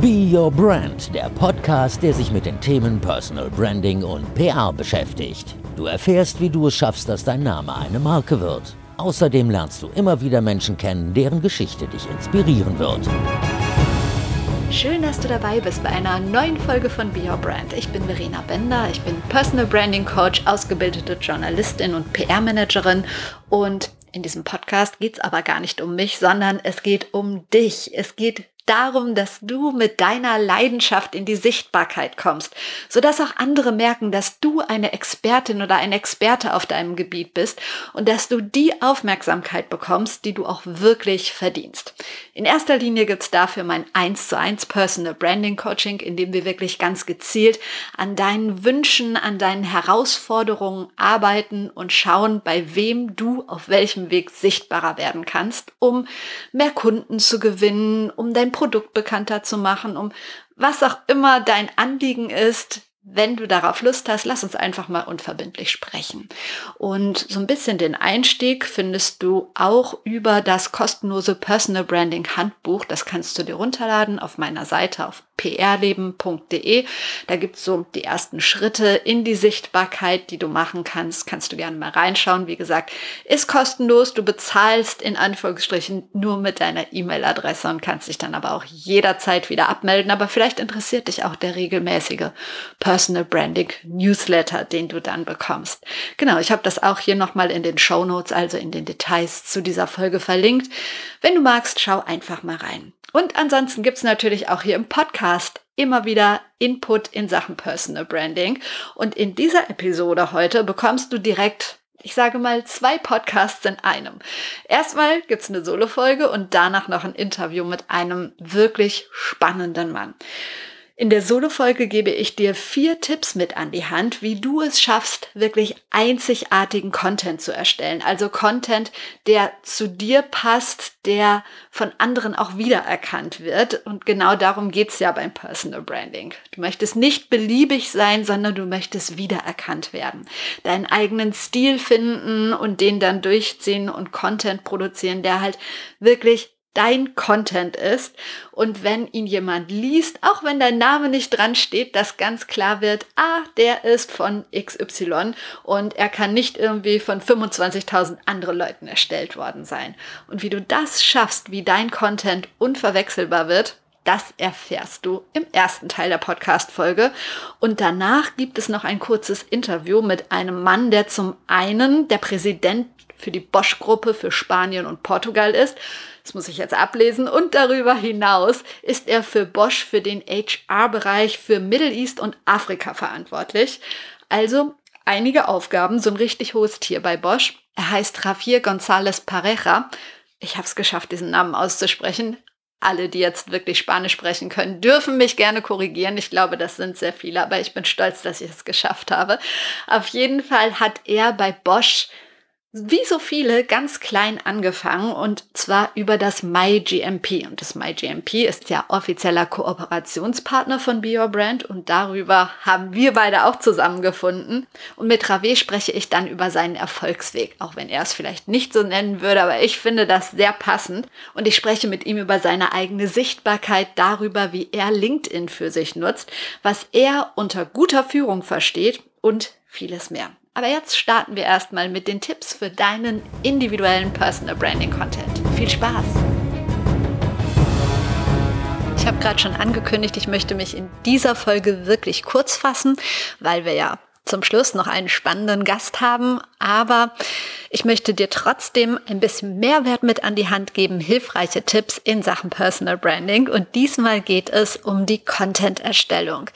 Be Your Brand, der Podcast, der sich mit den Themen Personal Branding und PR beschäftigt. Du erfährst, wie du es schaffst, dass dein Name eine Marke wird. Außerdem lernst du immer wieder Menschen kennen, deren Geschichte dich inspirieren wird. Schön, dass du dabei bist bei einer neuen Folge von Be Your Brand. Ich bin Verena Bender, ich bin Personal Branding Coach, ausgebildete Journalistin und PR-Managerin und in diesem Podcast geht es aber gar nicht um mich, sondern es geht um dich. Es geht darum, dass du mit deiner Leidenschaft in die Sichtbarkeit kommst, sodass auch andere merken, dass du eine Expertin oder ein Experte auf deinem Gebiet bist und dass du die Aufmerksamkeit bekommst, die du auch wirklich verdienst. In erster Linie gibt's dafür mein 1 zu 1 Personal Branding Coaching, in dem wir wirklich ganz gezielt an deinen Wünschen, an deinen Herausforderungen arbeiten und schauen, bei wem du auf welchem Weg sichtbarer werden kannst, um mehr Kunden zu gewinnen, um dein Produkt bekannter zu machen, um was auch immer dein Anliegen ist, wenn du darauf Lust hast, lass uns einfach mal unverbindlich sprechen. Und so ein bisschen den Einstieg findest du auch über das kostenlose Personal Branding Handbuch. Das kannst du dir runterladen auf meiner Seite auf prleben.de. Da gibt's so die ersten Schritte in die Sichtbarkeit, die du machen kannst. Kannst du gerne mal reinschauen. Wie gesagt, ist kostenlos. Du bezahlst in Anführungsstrichen nur mit deiner E-Mail-Adresse und kannst dich dann aber auch jederzeit wieder abmelden. Aber vielleicht interessiert dich auch der regelmäßige Personal Branding Newsletter, den du dann bekommst. Genau, ich habe das auch hier nochmal in den Show Notes, also in den Details zu dieser Folge verlinkt. Wenn du magst, schau einfach mal rein. Und ansonsten gibt's natürlich auch hier im Podcast immer wieder Input in Sachen Personal Branding. Und in dieser Episode heute bekommst du direkt ich sage mal, zwei Podcasts in einem. Erstmal gibt's eine Solo-Folge und danach noch ein Interview mit einem wirklich spannenden Mann. In der Solo-Folge gebe ich dir vier Tipps mit an die Hand, wie du es schaffst, wirklich einzigartigen Content zu erstellen. Also Content, der zu dir passt, der von anderen auch wiedererkannt wird. Und genau darum geht's ja beim Personal Branding. Du möchtest nicht beliebig sein, sondern du möchtest wiedererkannt werden. Deinen eigenen Stil finden und den dann durchziehen und Content produzieren, der halt wirklich dein Content ist und wenn ihn jemand liest, auch wenn dein Name nicht dran steht, dass ganz klar wird, ah, der ist von XY und er kann nicht irgendwie von 25.000 anderen Leuten erstellt worden sein. Und wie du das schaffst, wie dein Content unverwechselbar wird, das erfährst du im ersten Teil der Podcast-Folge. Und danach gibt es noch ein kurzes Interview mit einem Mann, der zum einen der Präsident für die Bosch-Gruppe für Spanien und Portugal ist das muss ich jetzt ablesen, und darüber hinaus ist er für Bosch für den HR-Bereich für Middle East und Afrika verantwortlich. Also einige Aufgaben, so ein richtig hohes Tier bei Bosch. Er heißt Javier González Pareja. Ich habe es geschafft, diesen Namen auszusprechen. Alle, die jetzt wirklich Spanisch sprechen können, dürfen mich gerne korrigieren. Ich glaube, das sind sehr viele, aber ich bin stolz, dass ich es geschafft habe. Auf jeden Fall hat er bei Bosch wie so viele ganz klein angefangen und zwar über das MyGMP. Und das MyGMP ist ja offizieller Kooperationspartner von Be Your Brand und darüber haben wir beide auch zusammengefunden. Und mit Rave spreche ich dann über seinen Erfolgsweg, auch wenn er es vielleicht nicht so nennen würde, aber ich finde das sehr passend. Und ich spreche mit ihm über seine eigene Sichtbarkeit, darüber, wie er LinkedIn für sich nutzt, was er unter guter Führung versteht und vieles mehr. Aber jetzt starten wir erstmal mit den Tipps für deinen individuellen Personal Branding Content. Viel Spaß! Ich habe gerade schon angekündigt, ich möchte mich in dieser Folge wirklich kurz fassen, weil wir ja zum Schluss noch einen spannenden Gast haben. Aber ich möchte dir trotzdem ein bisschen Mehrwert mit an die Hand geben, hilfreiche Tipps in Sachen Personal Branding. Und diesmal geht es um die Content-Erstellung.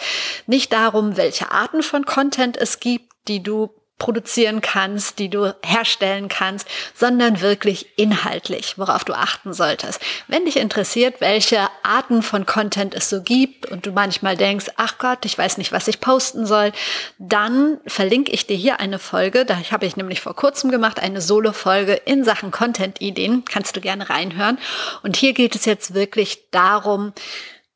Nicht darum, welche Arten von Content es gibt, die du produzieren kannst, die du herstellen kannst, sondern wirklich inhaltlich, worauf du achten solltest. Wenn dich interessiert, welche Arten von Content es so gibt und du manchmal denkst, ach Gott, ich weiß nicht, was ich posten soll, dann verlinke ich dir hier eine Folge, da habe ich nämlich vor kurzem gemacht, eine Solo-Folge in Sachen Content-Ideen, kannst du gerne reinhören. Und hier geht es jetzt wirklich darum,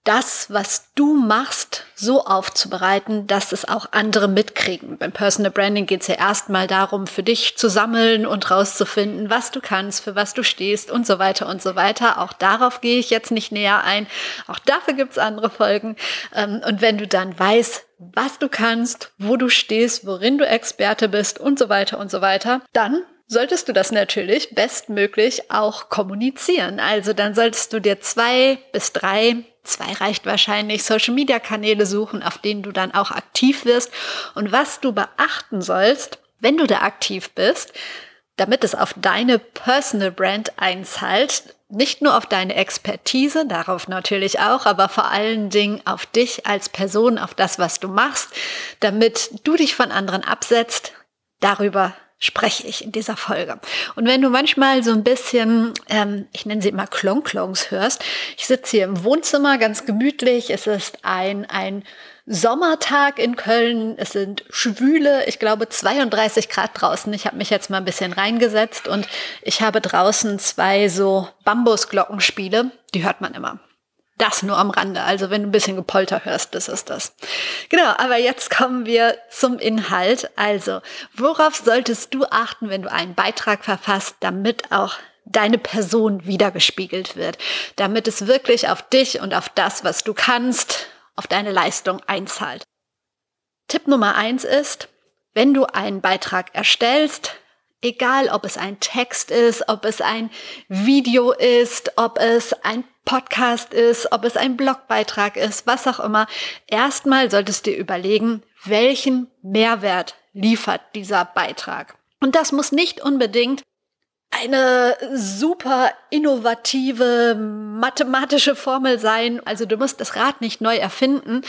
das, was du machst, so aufzubereiten, dass es auch andere mitkriegen. Beim Personal Branding geht es ja erstmal darum, für dich zu sammeln und rauszufinden, was du kannst, für was du stehst und so weiter und so weiter. Auch darauf gehe ich jetzt nicht näher ein. Auch dafür gibt es andere Folgen. Ähm, und wenn du dann weißt, was du kannst, wo du stehst, worin du Experte bist und so weiter und so weiter, dann solltest du das natürlich bestmöglich auch kommunizieren. Also dann solltest du dir zwei bis drei, zwei reicht wahrscheinlich, Social-Media-Kanäle suchen, auf denen du dann auch aktiv wirst. Und was du beachten sollst, wenn du da aktiv bist, damit es auf deine Personal Brand einzahlt, nicht nur auf deine Expertise, darauf natürlich auch, aber vor allen Dingen auf dich als Person, auf das, was du machst, damit du dich von anderen absetzt, darüber spreche ich in dieser Folge. Und wenn du manchmal so ein bisschen, ähm, ich nenne sie immer Klonklons hörst, ich sitze hier im Wohnzimmer ganz gemütlich, es ist ein, ein Sommertag in Köln, es sind schwüle, ich glaube 32 Grad draußen. Ich habe mich jetzt mal ein bisschen reingesetzt und ich habe draußen zwei so Bambusglockenspiele, die hört man immer. Das nur am Rande. Also wenn du ein bisschen Gepolter hörst, das ist das. Genau, aber jetzt kommen wir zum Inhalt. Also, worauf solltest du achten, wenn du einen Beitrag verfasst, damit auch deine Person wiedergespiegelt wird, damit es wirklich auf dich und auf das, was du kannst, auf deine Leistung einzahlt. Tipp Nummer eins ist, wenn du einen Beitrag erstellst, egal ob es ein Text ist, ob es ein Video ist, ob es ein Podcast ist, ob es ein Blogbeitrag ist, was auch immer. Erstmal solltest du dir überlegen, welchen Mehrwert liefert dieser Beitrag. Und das muss nicht unbedingt eine super innovative mathematische Formel sein. Also du musst das Rad nicht neu erfinden.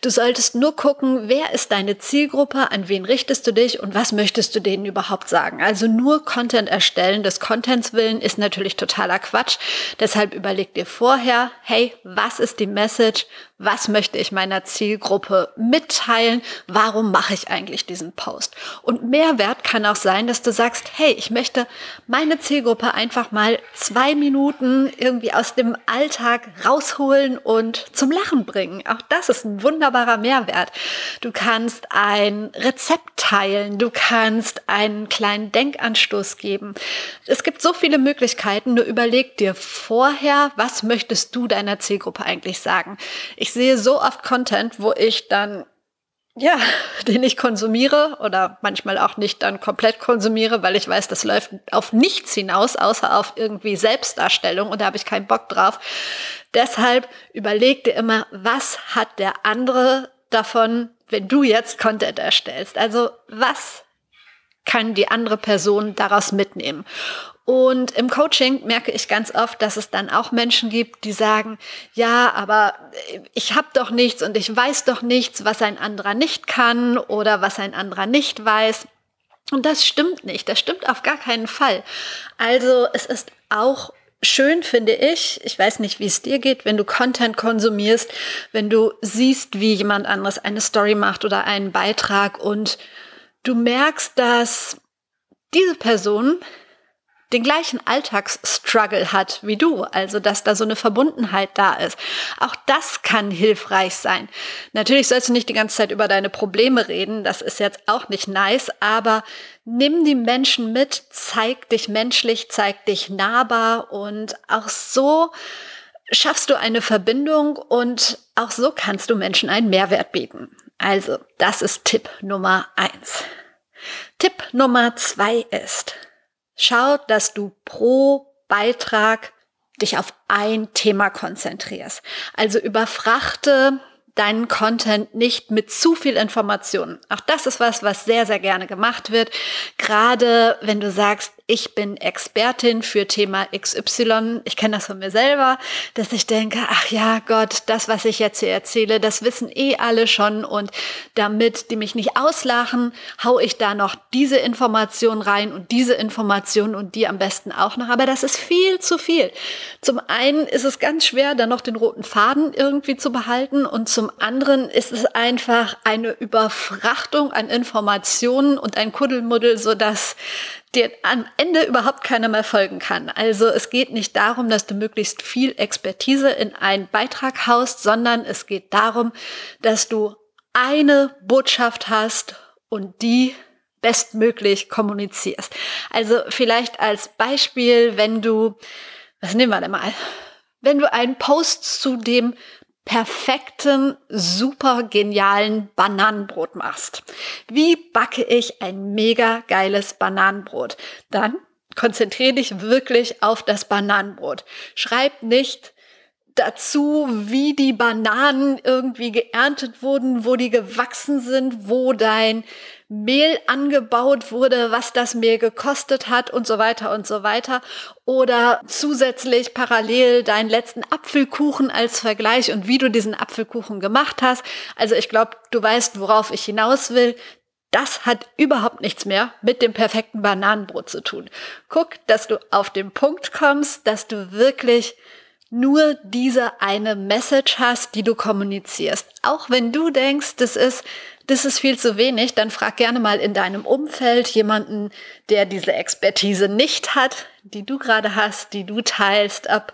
Du solltest nur gucken, wer ist deine Zielgruppe, an wen richtest du dich und was möchtest du denen überhaupt sagen. Also nur Content erstellen des Contents willen ist natürlich totaler Quatsch. Deshalb überleg dir vorher, hey, was ist die Message? was möchte ich meiner Zielgruppe mitteilen, warum mache ich eigentlich diesen Post. Und Mehrwert kann auch sein, dass du sagst, hey, ich möchte meine Zielgruppe einfach mal zwei Minuten irgendwie aus dem Alltag rausholen und zum Lachen bringen. Auch das ist ein wunderbarer Mehrwert. Du kannst ein Rezept teilen, du kannst einen kleinen Denkanstoß geben. Es gibt so viele Möglichkeiten, nur überleg dir vorher, was möchtest du deiner Zielgruppe eigentlich sagen. Ich sehe so oft Content, wo ich dann ja, den ich konsumiere oder manchmal auch nicht dann komplett konsumiere, weil ich weiß, das läuft auf nichts hinaus, außer auf irgendwie Selbstdarstellung und da habe ich keinen Bock drauf. Deshalb überleg dir immer, was hat der andere davon, wenn du jetzt Content erstellst? Also was kann die andere Person daraus mitnehmen? Und im Coaching merke ich ganz oft, dass es dann auch Menschen gibt, die sagen, ja, aber ich habe doch nichts und ich weiß doch nichts, was ein anderer nicht kann oder was ein anderer nicht weiß. Und das stimmt nicht, das stimmt auf gar keinen Fall. Also es ist auch schön, finde ich, ich weiß nicht, wie es dir geht, wenn du Content konsumierst, wenn du siehst, wie jemand anderes eine Story macht oder einen Beitrag und du merkst, dass diese Person den gleichen Alltagsstruggle hat wie du, also dass da so eine Verbundenheit da ist. Auch das kann hilfreich sein. Natürlich sollst du nicht die ganze Zeit über deine Probleme reden, das ist jetzt auch nicht nice, aber nimm die Menschen mit, zeig dich menschlich, zeig dich nahbar und auch so schaffst du eine Verbindung und auch so kannst du Menschen einen Mehrwert bieten. Also, das ist Tipp Nummer eins. Tipp Nummer zwei ist, Schau, dass du pro Beitrag dich auf ein Thema konzentrierst. Also überfrachte deinen Content nicht mit zu viel Informationen. Auch das ist was, was sehr, sehr gerne gemacht wird. Gerade wenn du sagst, ich bin Expertin für Thema XY. Ich kenne das von mir selber, dass ich denke, ach ja, Gott, das, was ich jetzt hier erzähle, das wissen eh alle schon. Und damit die mich nicht auslachen, hau ich da noch diese Information rein und diese Information und die am besten auch noch. Aber das ist viel zu viel. Zum einen ist es ganz schwer, dann noch den roten Faden irgendwie zu behalten. Und zum anderen ist es einfach eine Überfrachtung an Informationen und ein Kuddelmuddel, sodass dir am Ende überhaupt keiner mehr folgen kann. Also es geht nicht darum, dass du möglichst viel Expertise in einen Beitrag haust, sondern es geht darum, dass du eine Botschaft hast und die bestmöglich kommunizierst. Also vielleicht als Beispiel, wenn du, was nehmen wir denn mal? Wenn du einen Post zu dem perfekten, super genialen Bananenbrot machst. Wie backe ich ein mega geiles Bananenbrot? Dann konzentriere dich wirklich auf das Bananenbrot. Schreib nicht dazu, wie die Bananen irgendwie geerntet wurden, wo die gewachsen sind, wo dein Mehl angebaut wurde, was das Mehl gekostet hat und so weiter und so weiter. Oder zusätzlich parallel deinen letzten Apfelkuchen als Vergleich und wie du diesen Apfelkuchen gemacht hast. Also ich glaube, du weißt, worauf ich hinaus will. Das hat überhaupt nichts mehr mit dem perfekten Bananenbrot zu tun. Guck, dass du auf den Punkt kommst, dass du wirklich nur diese eine Message hast, die du kommunizierst. Auch wenn du denkst, das ist das ist viel zu wenig, dann frag gerne mal in deinem Umfeld jemanden, der diese Expertise nicht hat, die du gerade hast, die du teilst, ob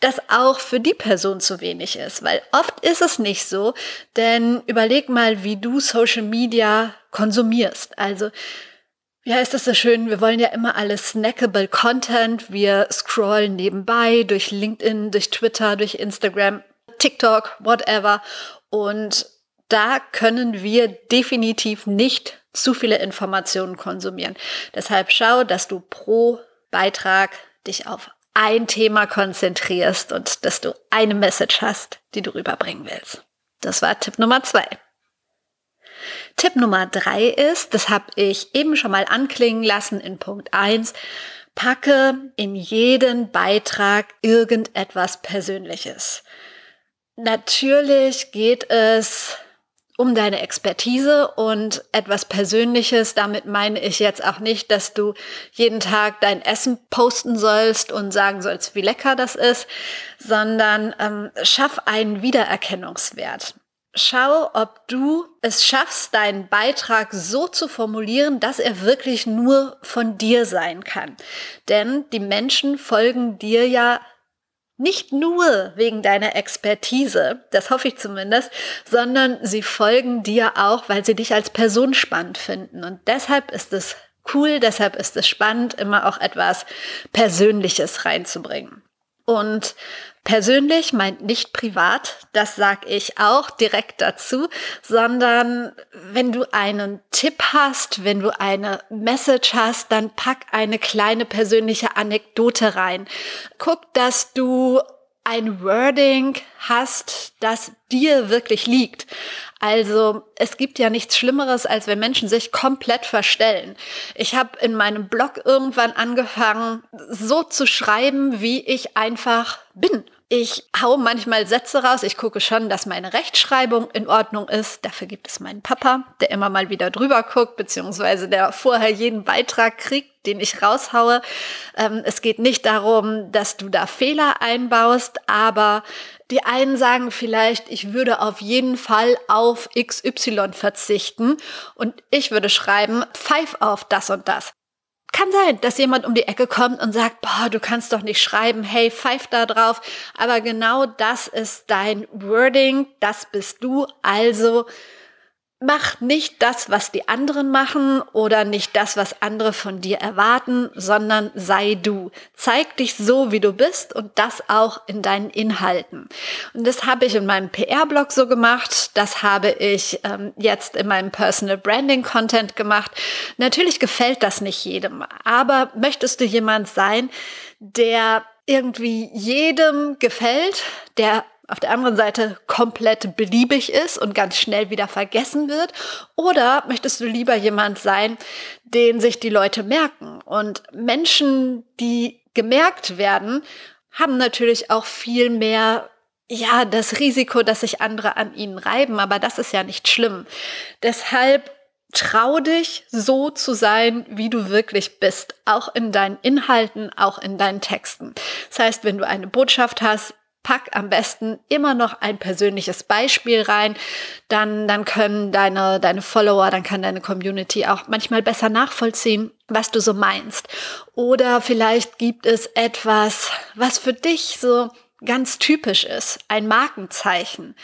das auch für die Person zu wenig ist. Weil oft ist es nicht so, denn überleg mal, wie du Social Media konsumierst. Also wie heißt das so schön? Wir wollen ja immer alles snackable Content. Wir scrollen nebenbei durch LinkedIn, durch Twitter, durch Instagram, TikTok, whatever. Und da können wir definitiv nicht zu viele Informationen konsumieren. Deshalb schau, dass du pro Beitrag dich auf ein Thema konzentrierst und dass du eine Message hast, die du rüberbringen willst. Das war Tipp Nummer zwei. Tipp Nummer drei ist, das habe ich eben schon mal anklingen lassen in Punkt eins: packe in jeden Beitrag irgendetwas Persönliches. Natürlich geht es um deine Expertise und etwas Persönliches. Damit meine ich jetzt auch nicht, dass du jeden Tag dein Essen posten sollst und sagen sollst, wie lecker das ist, sondern ähm, schaff einen Wiedererkennungswert. Schau, ob du es schaffst, deinen Beitrag so zu formulieren, dass er wirklich nur von dir sein kann. Denn die Menschen folgen dir ja nicht nur wegen deiner Expertise, das hoffe ich zumindest, sondern sie folgen dir auch, weil sie dich als Person spannend finden. Und deshalb ist es cool, deshalb ist es spannend, immer auch etwas Persönliches reinzubringen. Und persönlich meint nicht privat, das sag ich auch direkt dazu, sondern wenn du einen Tipp hast, wenn du eine Message hast, dann pack eine kleine persönliche Anekdote rein. Guck, dass du ein Wording hast, das dir wirklich liegt. Also es gibt ja nichts Schlimmeres, als wenn Menschen sich komplett verstellen. Ich habe in meinem Blog irgendwann angefangen, so zu schreiben, wie ich einfach bin. Ich hau manchmal Sätze raus. Ich gucke schon, dass meine Rechtschreibung in Ordnung ist. Dafür gibt es meinen Papa, der immer mal wieder drüber guckt, beziehungsweise der vorher jeden Beitrag kriegt, den ich raushaue. Ähm, es geht nicht darum, dass du da Fehler einbaust, aber die einen sagen vielleicht, ich würde auf jeden Fall auf XY verzichten und ich würde schreiben, pfeif auf das und das. Kann sein, dass jemand um die Ecke kommt und sagt, boah, du kannst doch nicht schreiben, hey, pfeif da drauf. Aber genau das ist dein Wording, das bist du. Also Mach nicht das, was die anderen machen oder nicht das, was andere von dir erwarten, sondern sei du. Zeig dich so, wie du bist und das auch in deinen Inhalten. Und das habe ich in meinem PR-Blog so gemacht, das habe ich ähm, jetzt in meinem Personal Branding Content gemacht. Natürlich gefällt das nicht jedem, aber möchtest du jemand sein, der irgendwie jedem gefällt, der auf der anderen Seite komplett beliebig ist und ganz schnell wieder vergessen wird? Oder möchtest du lieber jemand sein, den sich die Leute merken? Und Menschen, die gemerkt werden, haben natürlich auch viel mehr ja, das Risiko, dass sich andere an ihnen reiben, aber das ist ja nicht schlimm. Deshalb trau dich, so zu sein, wie du wirklich bist, auch in deinen Inhalten, auch in deinen Texten. Das heißt, wenn du eine Botschaft hast, pack am besten immer noch ein persönliches Beispiel rein. Dann, dann können deine, deine Follower, dann kann deine Community auch manchmal besser nachvollziehen, was du so meinst. Oder vielleicht gibt es etwas, was für dich so ganz typisch ist, ein Markenzeichen.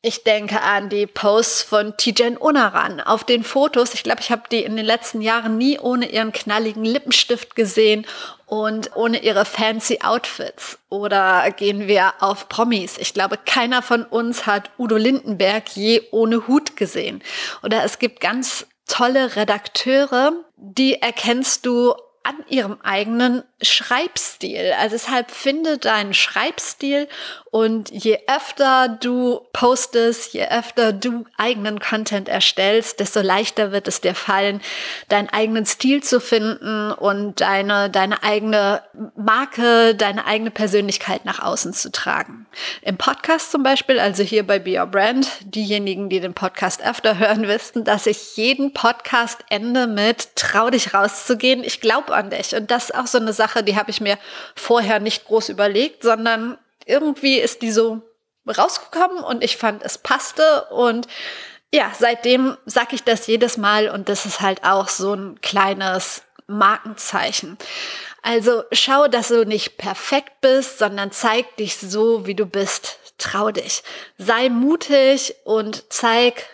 Ich denke an die Posts von Tijen Unaran auf den Fotos. Ich glaube, ich habe die in den letzten Jahren nie ohne ihren knalligen Lippenstift gesehen und ohne ihre fancy Outfits. Oder gehen wir auf Promis. Ich glaube, keiner von uns hat Udo Lindenberg je ohne Hut gesehen. Oder es gibt ganz tolle Redakteure, die erkennst du an ihrem eigenen Schreibstil. Also deshalb finde deinen Schreibstil und je öfter du postest, je öfter du eigenen Content erstellst, desto leichter wird es dir fallen, deinen eigenen Stil zu finden und deine, deine eigene Marke, deine eigene Persönlichkeit nach außen zu tragen. Im Podcast zum Beispiel, also hier bei Be Your Brand, diejenigen, die den Podcast öfter hören, wissen, dass ich jeden Podcast ende mit trau dich rauszugehen. Ich glaube an dich. Und das ist auch so eine Sache, die habe ich mir vorher nicht groß überlegt, sondern irgendwie ist die so rausgekommen und ich fand, es passte und ja, seitdem sage ich das jedes Mal und das ist halt auch so ein kleines Markenzeichen. Also schau, dass du nicht perfekt bist, sondern zeig dich so, wie du bist. Trau dich. Sei mutig und zeig,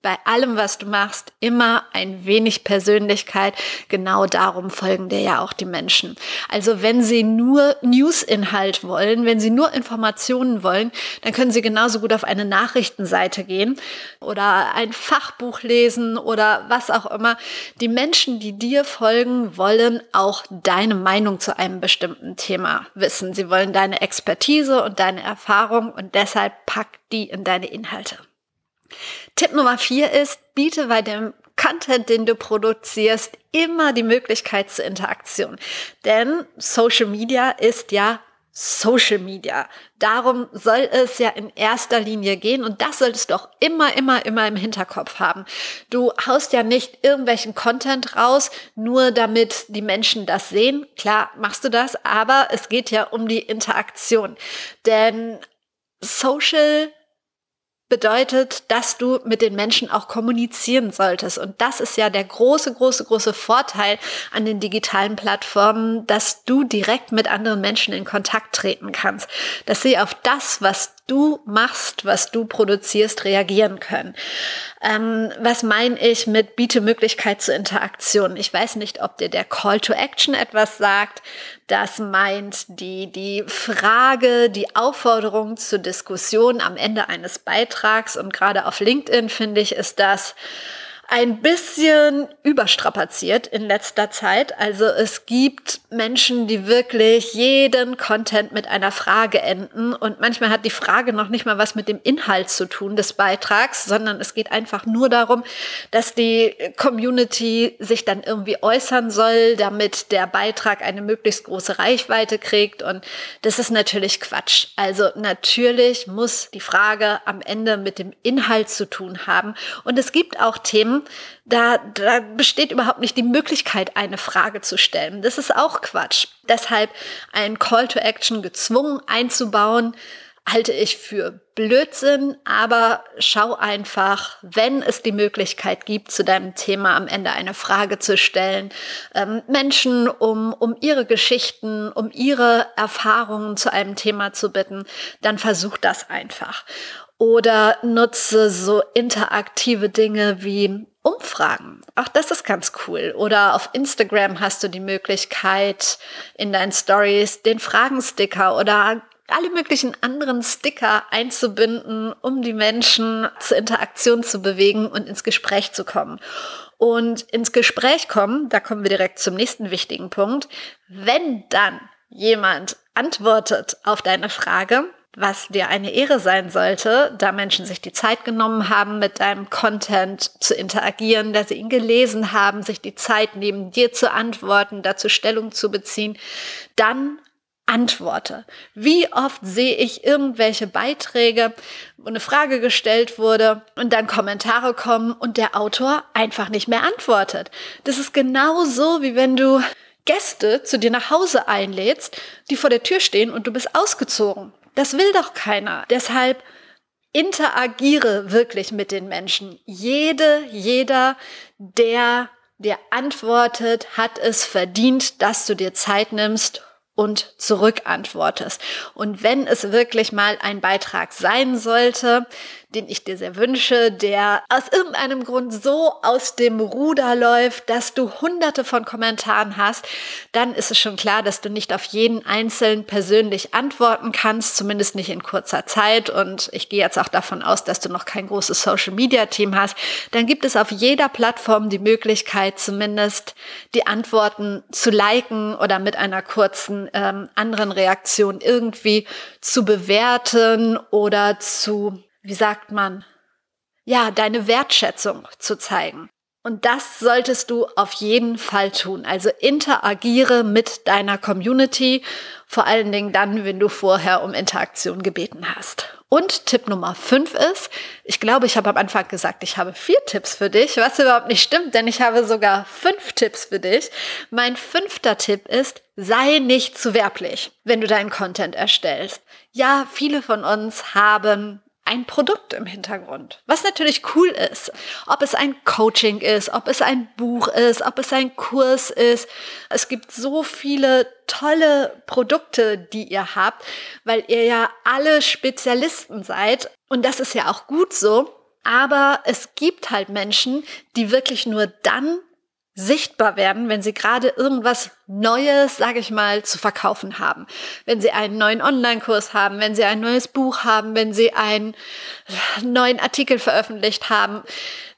bei allem, was du machst, immer ein wenig Persönlichkeit. Genau darum folgen dir ja auch die Menschen. Also wenn sie nur Newsinhalt wollen, wenn sie nur Informationen wollen, dann können sie genauso gut auf eine Nachrichtenseite gehen oder ein Fachbuch lesen oder was auch immer. Die Menschen, die dir folgen, wollen auch deine Meinung zu einem bestimmten Thema wissen. Sie wollen deine Expertise und deine Erfahrung und deshalb pack die in deine Inhalte. Tipp Nummer vier ist, biete bei dem Content, den du produzierst, immer die Möglichkeit zur Interaktion. Denn Social Media ist ja Social Media. Darum soll es ja in erster Linie gehen und das solltest du auch immer, immer, immer im Hinterkopf haben. Du haust ja nicht irgendwelchen Content raus, nur damit die Menschen das sehen. Klar machst du das, aber es geht ja um die Interaktion. Denn Social bedeutet, dass du mit den Menschen auch kommunizieren solltest. Und das ist ja der große, große, große Vorteil an den digitalen Plattformen, dass du direkt mit anderen Menschen in Kontakt treten kannst, dass sie auf das, was du machst, was du produzierst, reagieren können. Ähm, was meine ich mit biete Möglichkeit zur Interaktion? Ich weiß nicht, ob dir der Call to Action etwas sagt. Das meint die, die Frage, die Aufforderung zur Diskussion am Ende eines Beitrags. Und gerade auf LinkedIn finde ich, ist das ein bisschen überstrapaziert in letzter Zeit. Also es gibt Menschen, die wirklich jeden Content mit einer Frage enden und manchmal hat die Frage noch nicht mal was mit dem Inhalt zu tun des Beitrags, sondern es geht einfach nur darum, dass die Community sich dann irgendwie äußern soll, damit der Beitrag eine möglichst große Reichweite kriegt und das ist natürlich Quatsch. Also natürlich muss die Frage am Ende mit dem Inhalt zu tun haben und es gibt auch Themen, da, da besteht überhaupt nicht die Möglichkeit, eine Frage zu stellen. Das ist auch Quatsch. Deshalb ein Call to Action gezwungen einzubauen, halte ich für Blödsinn, aber schau einfach, wenn es die Möglichkeit gibt, zu deinem Thema am Ende eine Frage zu stellen, ähm, Menschen um, um ihre Geschichten, um ihre Erfahrungen zu einem Thema zu bitten, dann versuch das einfach. Oder nutze so interaktive Dinge wie Umfragen. Auch das ist ganz cool. Oder auf Instagram hast du die Möglichkeit, in deinen Stories den Fragensticker oder alle möglichen anderen Sticker einzubinden, um die Menschen zur Interaktion zu bewegen und ins Gespräch zu kommen. Und ins Gespräch kommen, da kommen wir direkt zum nächsten wichtigen Punkt. Wenn dann jemand antwortet auf deine Frage, was dir eine Ehre sein sollte, da Menschen sich die Zeit genommen haben, mit deinem Content zu interagieren, dass sie ihn gelesen haben, sich die Zeit nehmen, dir zu antworten, dazu Stellung zu beziehen, dann antworte. Wie oft sehe ich irgendwelche Beiträge, wo eine Frage gestellt wurde und dann Kommentare kommen und der Autor einfach nicht mehr antwortet. Das ist genauso wie wenn du Gäste zu dir nach Hause einlädst, die vor der Tür stehen und du bist ausgezogen. Das will doch keiner. Deshalb interagiere wirklich mit den Menschen. Jede, jeder, der dir antwortet, hat es verdient, dass du dir Zeit nimmst und zurückantwortest. Und wenn es wirklich mal ein Beitrag sein sollte, den ich dir sehr wünsche, der aus irgendeinem Grund so aus dem Ruder läuft, dass du hunderte von Kommentaren hast, dann ist es schon klar, dass du nicht auf jeden einzelnen persönlich antworten kannst, zumindest nicht in kurzer Zeit. Und ich gehe jetzt auch davon aus, dass du noch kein großes Social-Media-Team hast. Dann gibt es auf jeder Plattform die Möglichkeit, zumindest die Antworten zu liken oder mit einer kurzen ähm, anderen Reaktion irgendwie zu bewerten oder zu wie sagt man, ja, deine Wertschätzung zu zeigen. Und das solltest du auf jeden Fall tun. Also interagiere mit deiner Community, vor allen Dingen dann, wenn du vorher um Interaktion gebeten hast. Und Tipp Nummer fünf ist, ich glaube, ich habe am Anfang gesagt, ich habe vier Tipps für dich, was überhaupt nicht stimmt, denn ich habe sogar fünf Tipps für dich. Mein fünfter Tipp ist, sei nicht zu werblich, wenn du deinen Content erstellst. Ja, viele von uns haben ein Produkt im Hintergrund, was natürlich cool ist. Ob es ein Coaching ist, ob es ein Buch ist, ob es ein Kurs ist. Es gibt so viele tolle Produkte, die ihr habt, weil ihr ja alle Spezialisten seid. Und das ist ja auch gut so. Aber es gibt halt Menschen, die wirklich nur dann sichtbar werden, wenn sie gerade irgendwas Neues, sage ich mal, zu verkaufen haben. Wenn sie einen neuen Online-Kurs haben, wenn sie ein neues Buch haben, wenn sie einen neuen Artikel veröffentlicht haben.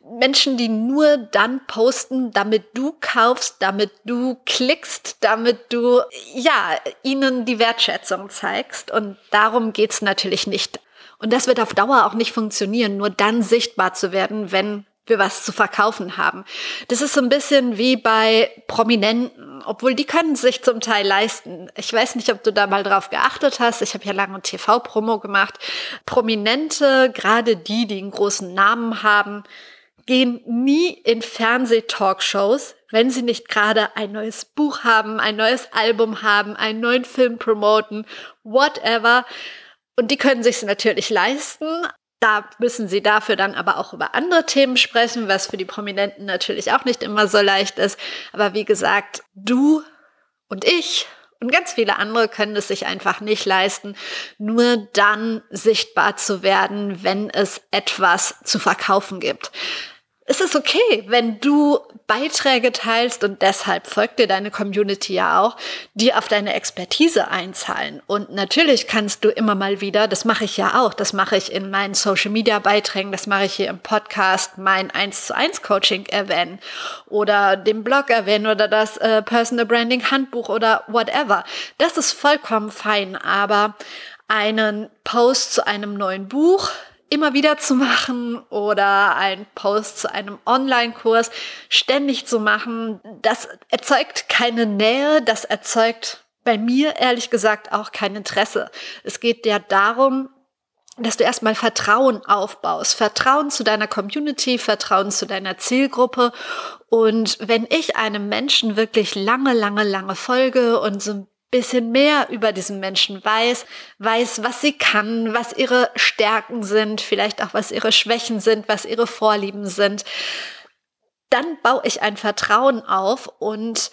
Menschen, die nur dann posten, damit du kaufst, damit du klickst, damit du, ja, ihnen die Wertschätzung zeigst. Und darum geht's natürlich nicht. Und das wird auf Dauer auch nicht funktionieren, nur dann sichtbar zu werden, wenn wir was zu verkaufen haben. Das ist so ein bisschen wie bei Prominenten, obwohl die können sich zum Teil leisten. Ich weiß nicht, ob du da mal drauf geachtet hast. Ich habe ja lange TV-Promo gemacht. Prominente, gerade die, die einen großen Namen haben, gehen nie in Fernsehtalkshows, wenn sie nicht gerade ein neues Buch haben, ein neues Album haben, einen neuen Film promoten, whatever. Und die können sich natürlich leisten, da müssen sie dafür dann aber auch über andere Themen sprechen, was für die Prominenten natürlich auch nicht immer so leicht ist. Aber wie gesagt, du und ich und ganz viele andere können es sich einfach nicht leisten, nur dann sichtbar zu werden, wenn es etwas zu verkaufen gibt es ist okay, wenn du Beiträge teilst und deshalb folgt dir deine Community ja auch, die auf deine Expertise einzahlen. Und natürlich kannst du immer mal wieder, das mache ich ja auch, das mache ich in meinen Social Media Beiträgen, das mache ich hier im Podcast, mein 1 zu 1 Coaching erwähnen oder den Blog erwähnen oder das äh, Personal Branding Handbuch oder whatever. Das ist vollkommen fein, aber einen Post zu einem neuen Buch, immer wieder zu machen oder einen Post zu einem Online-Kurs ständig zu machen, das erzeugt keine Nähe, das erzeugt bei mir ehrlich gesagt auch kein Interesse. Es geht ja darum, dass du erstmal Vertrauen aufbaust. Vertrauen zu deiner Community, Vertrauen zu deiner Zielgruppe. Und wenn ich einem Menschen wirklich lange, lange, lange folge und so ein bisschen mehr über diesen Menschen weiß, weiß, was sie kann, was ihre Stärken sind, vielleicht auch was ihre Schwächen sind, was ihre Vorlieben sind, dann baue ich ein Vertrauen auf und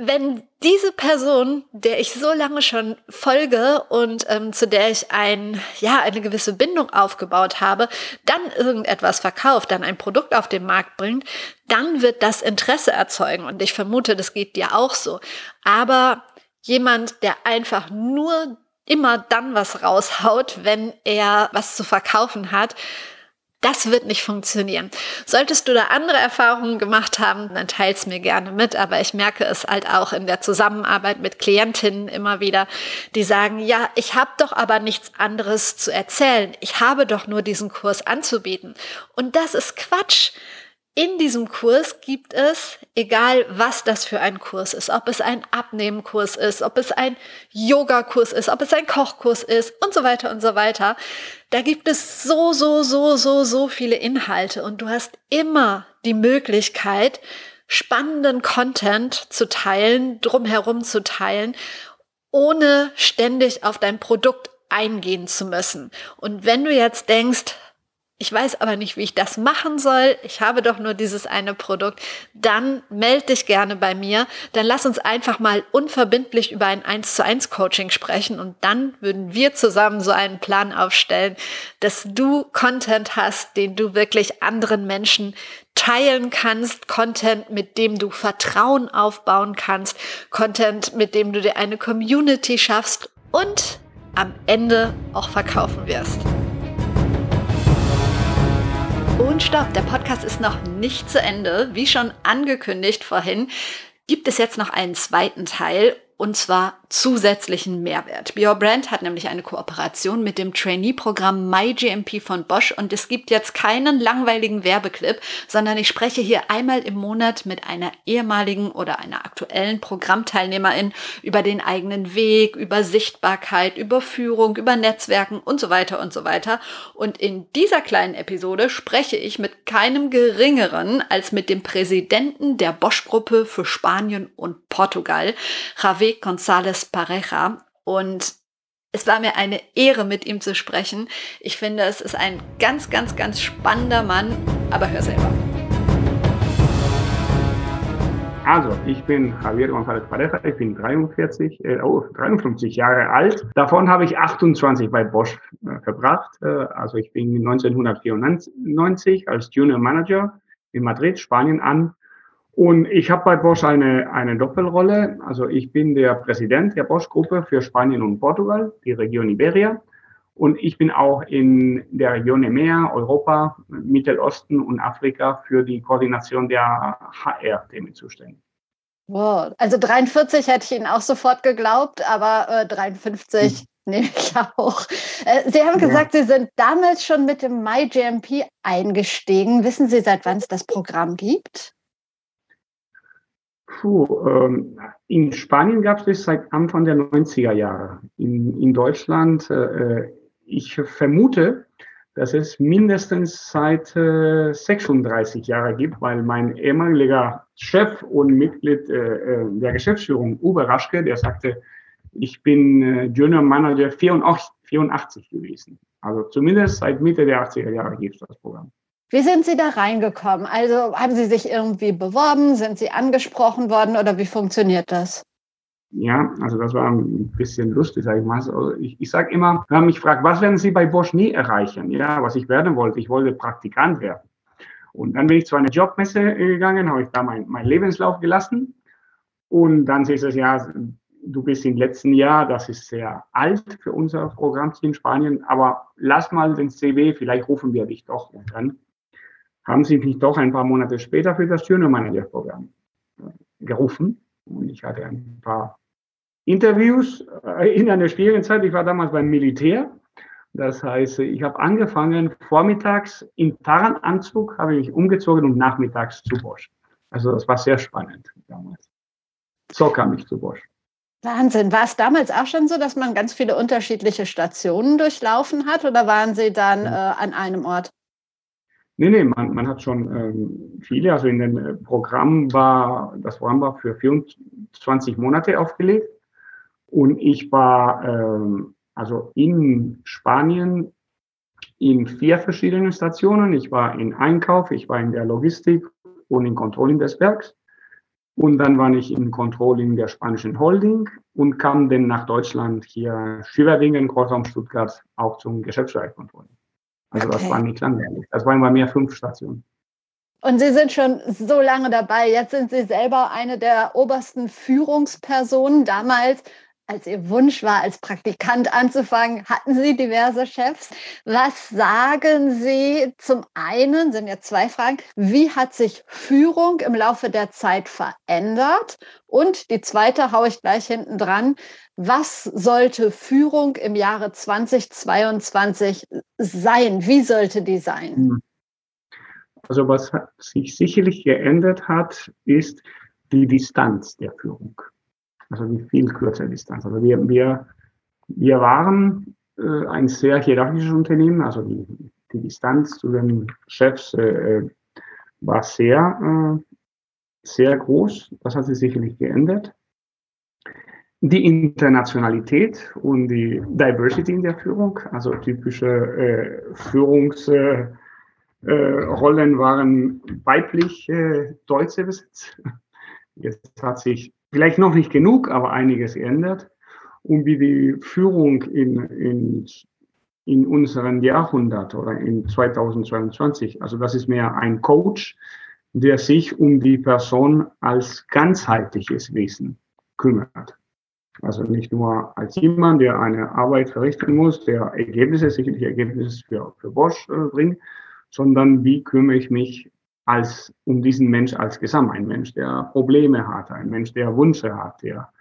wenn diese Person, der ich so lange schon folge und ähm, zu der ich ein, ja, eine gewisse Bindung aufgebaut habe, dann irgendetwas verkauft, dann ein Produkt auf den Markt bringt, dann wird das Interesse erzeugen. Und ich vermute, das geht dir auch so. Aber jemand, der einfach nur immer dann was raushaut, wenn er was zu verkaufen hat, das wird nicht funktionieren. Solltest du da andere Erfahrungen gemacht haben, dann teils mir gerne mit, aber ich merke es halt auch in der Zusammenarbeit mit Klientinnen immer wieder, die sagen, ja, ich habe doch aber nichts anderes zu erzählen. Ich habe doch nur diesen Kurs anzubieten. Und das ist Quatsch. In diesem Kurs gibt es, egal was das für ein Kurs ist, ob es ein Abnehmenkurs ist, ob es ein Yogakurs ist, ob es ein Kochkurs ist und so weiter und so weiter, da gibt es so, so, so, so, so viele Inhalte und du hast immer die Möglichkeit, spannenden Content zu teilen, drumherum zu teilen, ohne ständig auf dein Produkt eingehen zu müssen. Und wenn du jetzt denkst, ich weiß aber nicht, wie ich das machen soll. Ich habe doch nur dieses eine Produkt. Dann melde dich gerne bei mir. Dann lass uns einfach mal unverbindlich über ein 1 zu 1 Coaching sprechen und dann würden wir zusammen so einen Plan aufstellen, dass du Content hast, den du wirklich anderen Menschen teilen kannst, Content, mit dem du Vertrauen aufbauen kannst, Content, mit dem du dir eine Community schaffst und am Ende auch verkaufen wirst. Und stopp, der Podcast ist noch nicht zu Ende. Wie schon angekündigt vorhin, gibt es jetzt noch einen zweiten Teil und zwar zusätzlichen Mehrwert. Your Brand hat nämlich eine Kooperation mit dem Trainee-Programm MyGMP von Bosch und es gibt jetzt keinen langweiligen Werbeclip, sondern ich spreche hier einmal im Monat mit einer ehemaligen oder einer aktuellen Programmteilnehmerin über den eigenen Weg, über Sichtbarkeit, über Führung, über Netzwerken und so weiter und so weiter. Und in dieser kleinen Episode spreche ich mit keinem geringeren als mit dem Präsidenten der Bosch-Gruppe für Spanien und Portugal, Javier González Pareja. Und es war mir eine Ehre, mit ihm zu sprechen. Ich finde, es ist ein ganz, ganz, ganz spannender Mann. Aber hör selber. Also, ich bin Javier González Pareja, ich bin 43, äh, oh, 53 Jahre alt. Davon habe ich 28 bei Bosch äh, verbracht. Äh, also ich bin 1994 als Junior Manager in Madrid, Spanien an und ich habe bei Bosch eine, eine Doppelrolle. Also ich bin der Präsident der Bosch-Gruppe für Spanien und Portugal, die Region Iberia. Und ich bin auch in der Region EMEA, Europa, Mittelosten und Afrika für die Koordination der HR-Themen zuständig. Wow, also 43 hätte ich Ihnen auch sofort geglaubt, aber äh, 53 hm. nehme ich auch. Äh, Sie haben gesagt, ja. Sie sind damals schon mit dem MyGMP eingestiegen. Wissen Sie, seit wann es das Programm gibt? Puh, ähm, in Spanien gab es das seit Anfang der 90er Jahre. In, in Deutschland, äh, ich vermute, dass es mindestens seit äh, 36 Jahren gibt, weil mein ehemaliger Chef und Mitglied äh, äh der Geschäftsführung, Uwe Raschke, der sagte, ich bin äh, Junior Manager 84, 84 gewesen. Also zumindest seit Mitte der 80er Jahre gibt es das Programm. Wie sind Sie da reingekommen? Also haben Sie sich irgendwie beworben? Sind Sie angesprochen worden oder wie funktioniert das? Ja, also das war ein bisschen lustig, sage ich mal. Also ich, ich sage immer, wenn man mich fragt, was werden Sie bei Bosch nie erreichen? Ja, was ich werden wollte, ich wollte Praktikant werden. Und dann bin ich zu einer Jobmesse gegangen, habe ich da meinen mein Lebenslauf gelassen. Und dann hieß es ja, du bist im letzten Jahr, das ist sehr alt für unser Programm in Spanien, aber lass mal den CV, vielleicht rufen wir dich doch. Und dann haben sie mich doch ein paar Monate später für das Junior Manager Programm äh, gerufen. Und ich hatte ein paar Interviews äh, in einer schwierigen Zeit. Ich war damals beim Militär. Das heißt, ich habe angefangen vormittags im Tarnanzug, habe ich mich umgezogen und nachmittags zu Bosch. Also das war sehr spannend damals. So kam ich zu Bosch. Wahnsinn. War es damals auch schon so, dass man ganz viele unterschiedliche Stationen durchlaufen hat oder waren Sie dann äh, an einem Ort? Nee, nee, man, man hat schon ähm, viele. Also in dem äh, Programm war, das Programm war für 24 Monate aufgelegt. Und ich war ähm, also in Spanien in vier verschiedenen Stationen. Ich war in Einkauf, ich war in der Logistik und in Controlling des Werks. Und dann war ich in Controlling der spanischen Holding und kam dann nach Deutschland hier Schüberlingen, Großraum Stuttgart auch zum Geschäftsführercontrolling. Also okay. das war nicht langweilig. Das waren bei mir fünf Stationen. Und Sie sind schon so lange dabei. Jetzt sind Sie selber eine der obersten Führungspersonen. Damals als Ihr Wunsch war, als Praktikant anzufangen, hatten Sie diverse Chefs. Was sagen Sie zum einen, sind ja zwei Fragen, wie hat sich Führung im Laufe der Zeit verändert? Und die zweite haue ich gleich hinten dran. Was sollte Führung im Jahre 2022 sein? Wie sollte die sein? Hm. Also was sich sicherlich geändert hat, ist die Distanz der Führung also die viel kürzere Distanz. Also wir, wir, wir waren äh, ein sehr hierarchisches Unternehmen, also die, die Distanz zu den Chefs äh, war sehr, äh, sehr groß. Das hat sich sicherlich geändert. Die Internationalität und die Diversity in der Führung, also typische äh, Führungs, äh, äh, waren weiblich äh, Deutsche besetzt. Jetzt hat sich vielleicht noch nicht genug, aber einiges geändert. Und wie die Führung in, in, in unserem Jahrhundert oder in 2022, also das ist mehr ein Coach, der sich um die Person als ganzheitliches Wesen kümmert. Also nicht nur als jemand, der eine Arbeit verrichten muss, der Ergebnisse, sicherlich Ergebnisse für, für Bosch äh, bringt, sondern wie kümmere ich mich als, um diesen Mensch als Gesamt, ein Mensch, der Probleme hat, ein Mensch, der Wünsche hat, der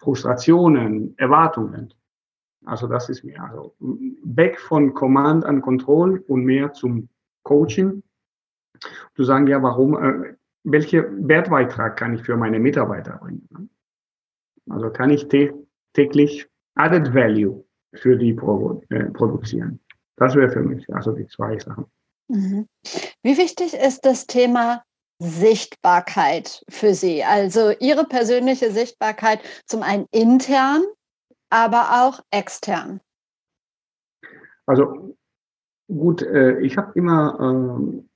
Frustrationen, Erwartungen. Also das ist mir also weg von Command and Control und mehr zum Coaching. Zu sagen, ja, warum, äh, welchen Wertbeitrag kann ich für meine Mitarbeiter bringen? Also kann ich täglich Added Value für die äh, produzieren. Das wäre für mich also die zwei Sachen. Mhm. Wie wichtig ist das Thema Sichtbarkeit für Sie? Also Ihre persönliche Sichtbarkeit zum einen intern, aber auch extern. Also gut, äh, ich habe immer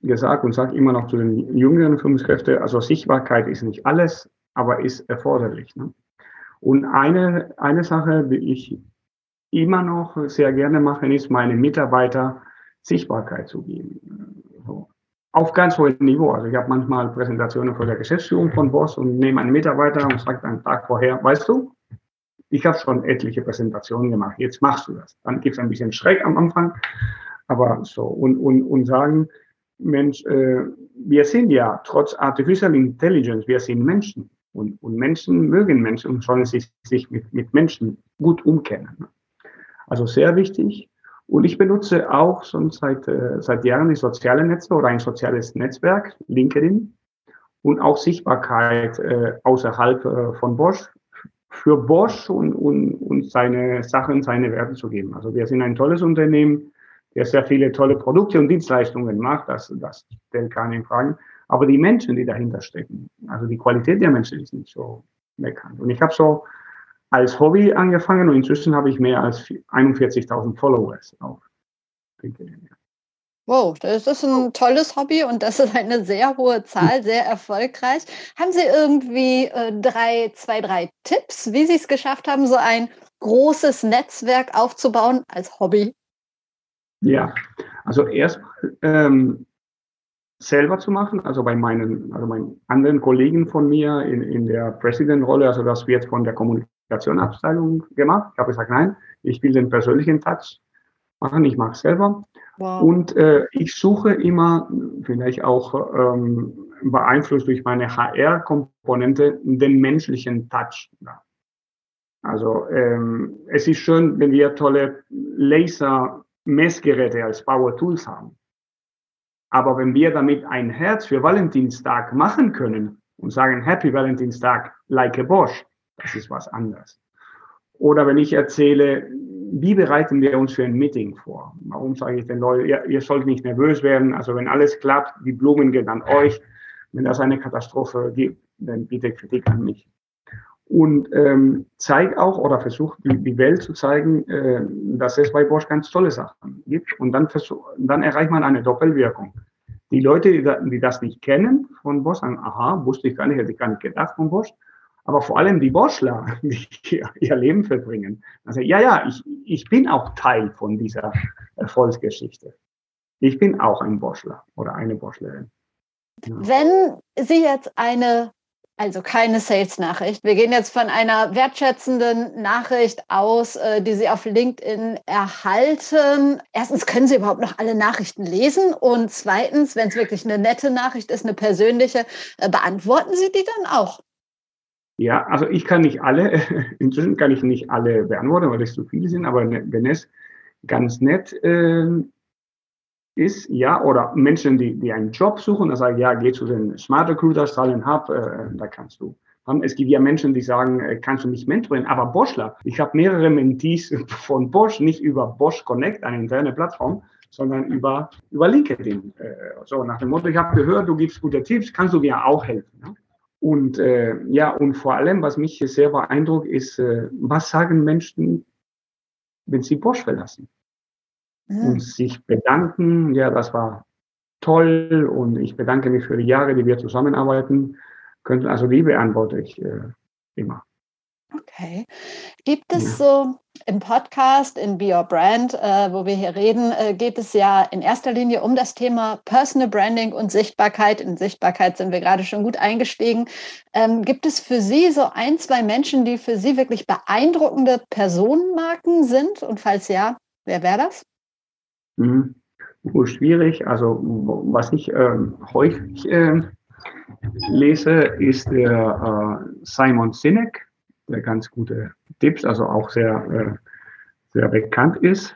äh, gesagt und sage immer noch zu den jüngeren Führungskräften, also Sichtbarkeit ist nicht alles, aber ist erforderlich. Ne? Und eine, eine Sache, die ich immer noch sehr gerne mache, ist, meine Mitarbeiter Sichtbarkeit zu geben. So. Auf ganz hohem Niveau. Also ich habe manchmal Präsentationen vor der Geschäftsführung von Boss und nehme einen Mitarbeiter und sage einen Tag vorher, weißt du, ich habe schon etliche Präsentationen gemacht, jetzt machst du das. Dann gibt es ein bisschen Schreck am Anfang, aber so und, und, und sagen, Mensch, äh, wir sind ja trotz Artificial Intelligence, wir sind Menschen. Und, und Menschen mögen Menschen und sollen sich, sich mit, mit Menschen gut umkennen. Also sehr wichtig. Und ich benutze auch schon seit, äh, seit Jahren die sozialen Netze oder ein soziales Netzwerk, LinkedIn, und auch Sichtbarkeit äh, außerhalb äh, von Bosch für Bosch und, und, und seine Sachen, seine Werte zu geben. Also wir sind ein tolles Unternehmen, der sehr viele tolle Produkte und Dienstleistungen macht, das, das stellt keine in Frage. Aber die Menschen, die dahinter stecken, also die Qualität der Menschen ist nicht so bekannt. Und ich habe so als Hobby angefangen und inzwischen habe ich mehr als 41.000 Followers auf LinkedIn. Wow, das ist ein tolles Hobby und das ist eine sehr hohe Zahl, sehr erfolgreich. Haben Sie irgendwie äh, drei, zwei, drei Tipps, wie Sie es geschafft haben, so ein großes Netzwerk aufzubauen als Hobby? Ja, also erstmal ähm, selber zu machen, also bei meinen, also meinen anderen Kollegen von mir in, in der President-Rolle, also das wird von der Kommunikationabteilung gemacht. Ich habe gesagt, nein, ich will den persönlichen Touch machen, ich mache es selber. Wow. Und äh, ich suche immer, vielleicht auch ähm, beeinflusst durch meine HR-Komponente, den menschlichen Touch. Also ähm, es ist schön, wenn wir tolle Laser-Messgeräte als Power Tools haben. Aber wenn wir damit ein Herz für Valentinstag machen können und sagen Happy Valentinstag like a Bosch, das ist was anderes. Oder wenn ich erzähle, wie bereiten wir uns für ein Meeting vor? Warum sage ich den Leuten, ihr, ihr sollt nicht nervös werden, also wenn alles klappt, die Blumen gehen an euch. Wenn das eine Katastrophe gibt, dann bitte Kritik an mich und ähm, zeigt auch oder versucht die, die Welt zu zeigen, äh, dass es bei Bosch ganz tolle Sachen gibt. Und dann, versuch, dann erreicht man eine Doppelwirkung. Die Leute, die das nicht kennen von Bosch, sagen, aha, wusste ich gar nicht, hätte ich gar nicht gedacht von Bosch. Aber vor allem die Boschler, die ihr Leben verbringen. Also, ja, ja, ich, ich bin auch Teil von dieser Erfolgsgeschichte. Ich bin auch ein Boschler oder eine Boschlerin. Ja. Wenn Sie jetzt eine also keine Sales-Nachricht. Wir gehen jetzt von einer wertschätzenden Nachricht aus, äh, die Sie auf LinkedIn erhalten. Erstens, können Sie überhaupt noch alle Nachrichten lesen? Und zweitens, wenn es wirklich eine nette Nachricht ist, eine persönliche, äh, beantworten Sie die dann auch? Ja, also ich kann nicht alle, inzwischen kann ich nicht alle beantworten, weil es zu viele sind, aber ne, wenn es ganz nett äh, ist, ja, oder Menschen, die, die einen Job suchen, da sage ich, ja, geh zu den Smart Recruiters, Talent Hub, äh, da kannst du. Es gibt ja Menschen, die sagen, äh, kannst du mich mentoren, aber Boschler, ich habe mehrere Mentees von Bosch, nicht über Bosch Connect, eine interne Plattform, sondern über, über LinkedIn. Äh, so nach dem Motto, ich habe gehört, du gibst gute Tipps, kannst du mir auch helfen. Ne? Und äh, ja, und vor allem, was mich sehr beeindruckt, ist, äh, was sagen Menschen, wenn sie Bosch verlassen? und sich bedanken. Ja, das war toll und ich bedanke mich für die Jahre, die wir zusammenarbeiten könnten. Also die beantworte ich äh, immer. Okay. Gibt es so im Podcast, in Be Your Brand, äh, wo wir hier reden, äh, geht es ja in erster Linie um das Thema Personal Branding und Sichtbarkeit. In Sichtbarkeit sind wir gerade schon gut eingestiegen. Ähm, gibt es für Sie so ein, zwei Menschen, die für Sie wirklich beeindruckende Personenmarken sind? Und falls ja, wer wäre das? Mhm. Oh, schwierig. Also was ich äh, häufig ähm, lese, ist der äh, Simon Sinek ganz gute Tipps, also auch sehr, äh, sehr bekannt ist.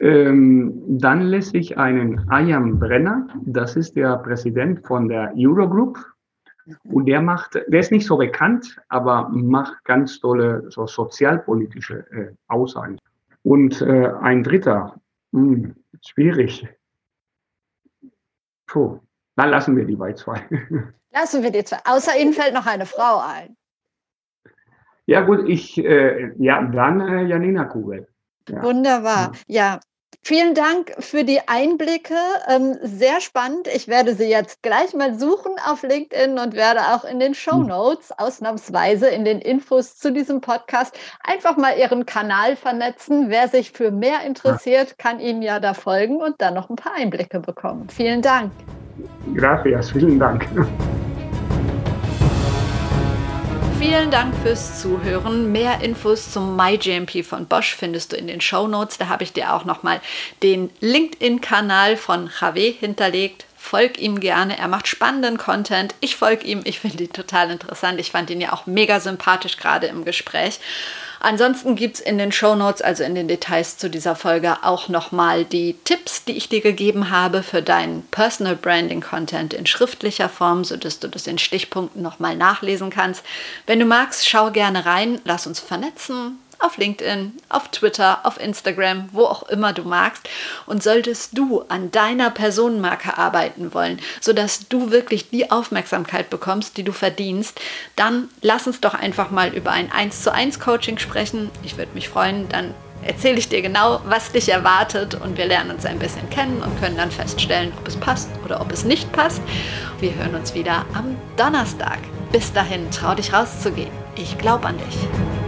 Ähm, dann lässt ich einen Ayam Brenner, das ist der Präsident von der Eurogroup. Und der macht, der ist nicht so bekannt, aber macht ganz tolle so sozialpolitische äh, Aussagen. Und äh, ein dritter, mh, hm, schwierig. Puh, dann lassen wir die bei zwei. Lassen wir die zwei. Außer Ihnen fällt noch eine Frau ein. Ja, gut, ich, äh, ja, dann äh, Janina Kugel. Ja. Wunderbar. Ja, Vielen Dank für die Einblicke. Ähm, sehr spannend. Ich werde sie jetzt gleich mal suchen auf LinkedIn und werde auch in den Show hm. Notes ausnahmsweise in den Infos zu diesem Podcast einfach mal ihren Kanal vernetzen. Wer sich für mehr interessiert, kann Ihnen ja da folgen und dann noch ein paar Einblicke bekommen. Vielen Dank. Gracias, vielen Dank. Vielen Dank fürs Zuhören. Mehr Infos zum MyGMP von Bosch findest du in den Show Notes. Da habe ich dir auch nochmal den LinkedIn-Kanal von Javé hinterlegt. Folg ihm gerne, er macht spannenden Content. Ich folge ihm, ich finde ihn total interessant. Ich fand ihn ja auch mega sympathisch gerade im Gespräch. Ansonsten gibt es in den Show Notes, also in den Details zu dieser Folge, auch nochmal die Tipps, die ich dir gegeben habe für deinen Personal Branding Content in schriftlicher Form, sodass du das in Stichpunkten nochmal nachlesen kannst. Wenn du magst, schau gerne rein, lass uns vernetzen, auf LinkedIn, auf Twitter, auf Instagram, wo auch immer du magst. Und solltest du an deiner Personenmarke arbeiten wollen, sodass du wirklich die Aufmerksamkeit bekommst, die du verdienst, dann lass uns doch einfach mal über ein 1 zu 1 Coaching sprechen. Ich würde mich freuen, dann erzähle ich dir genau, was dich erwartet und wir lernen uns ein bisschen kennen und können dann feststellen, ob es passt oder ob es nicht passt. Wir hören uns wieder am Donnerstag. Bis dahin, trau dich rauszugehen. Ich glaube an dich.